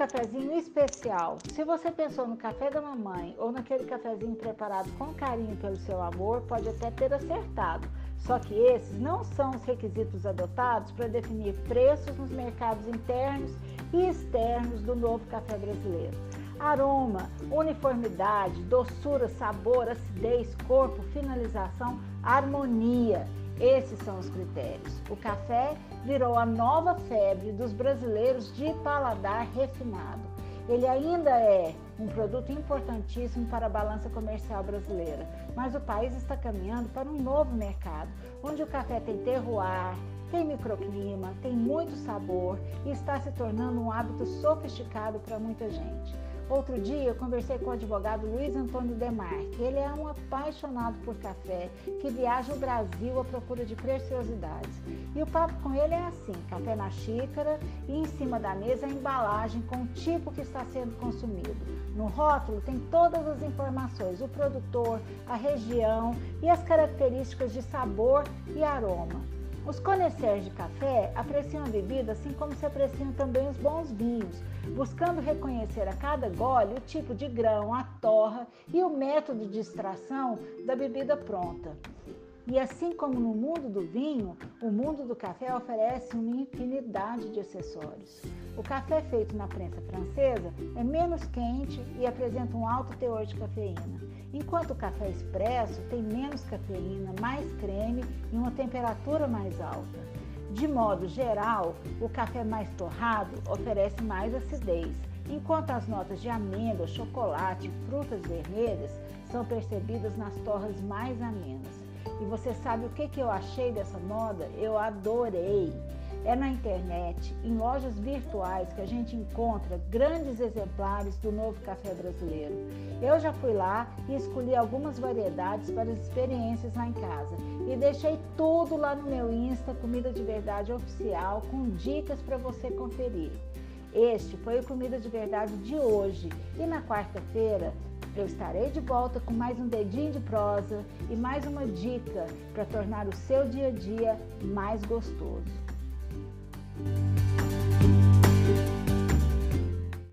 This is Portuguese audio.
cafezinho especial. Se você pensou no café da mamãe ou naquele cafezinho preparado com carinho pelo seu amor, pode até ter acertado. Só que esses não são os requisitos adotados para definir preços nos mercados internos e externos do novo café brasileiro. Aroma, uniformidade, doçura, sabor, acidez, corpo, finalização, harmonia. Esses são os critérios. O café virou a nova febre dos brasileiros de paladar refinado. Ele ainda é um produto importantíssimo para a balança comercial brasileira, mas o país está caminhando para um novo mercado, onde o café tem terroir, tem microclima, tem muito sabor e está se tornando um hábito sofisticado para muita gente. Outro dia eu conversei com o advogado Luiz Antônio Demarque. Ele é um apaixonado por café, que viaja o Brasil à procura de preciosidades. E o papo com ele é assim: café na xícara e em cima da mesa a embalagem com o tipo que está sendo consumido. No rótulo tem todas as informações: o produtor, a região e as características de sabor e aroma. Os conhecers de café apreciam a bebida assim como se apreciam também os bons vinhos, buscando reconhecer a cada gole o tipo de grão, a torra e o método de extração da bebida pronta. E assim como no mundo do vinho, o mundo do café oferece uma infinidade de acessórios. O café feito na prensa francesa é menos quente e apresenta um alto teor de cafeína, enquanto o café expresso tem menos cafeína, mais creme e uma temperatura mais alta. De modo geral, o café mais torrado oferece mais acidez, enquanto as notas de amêndoa, chocolate e frutas vermelhas são percebidas nas torras mais amenas. E você sabe o que, que eu achei dessa moda? Eu adorei. É na internet, em lojas virtuais, que a gente encontra grandes exemplares do novo café brasileiro. Eu já fui lá e escolhi algumas variedades para as experiências lá em casa. E deixei tudo lá no meu Insta, Comida de Verdade Oficial, com dicas para você conferir. Este foi o Comida de Verdade de hoje. E na quarta-feira eu estarei de volta com mais um dedinho de prosa e mais uma dica para tornar o seu dia a dia mais gostoso.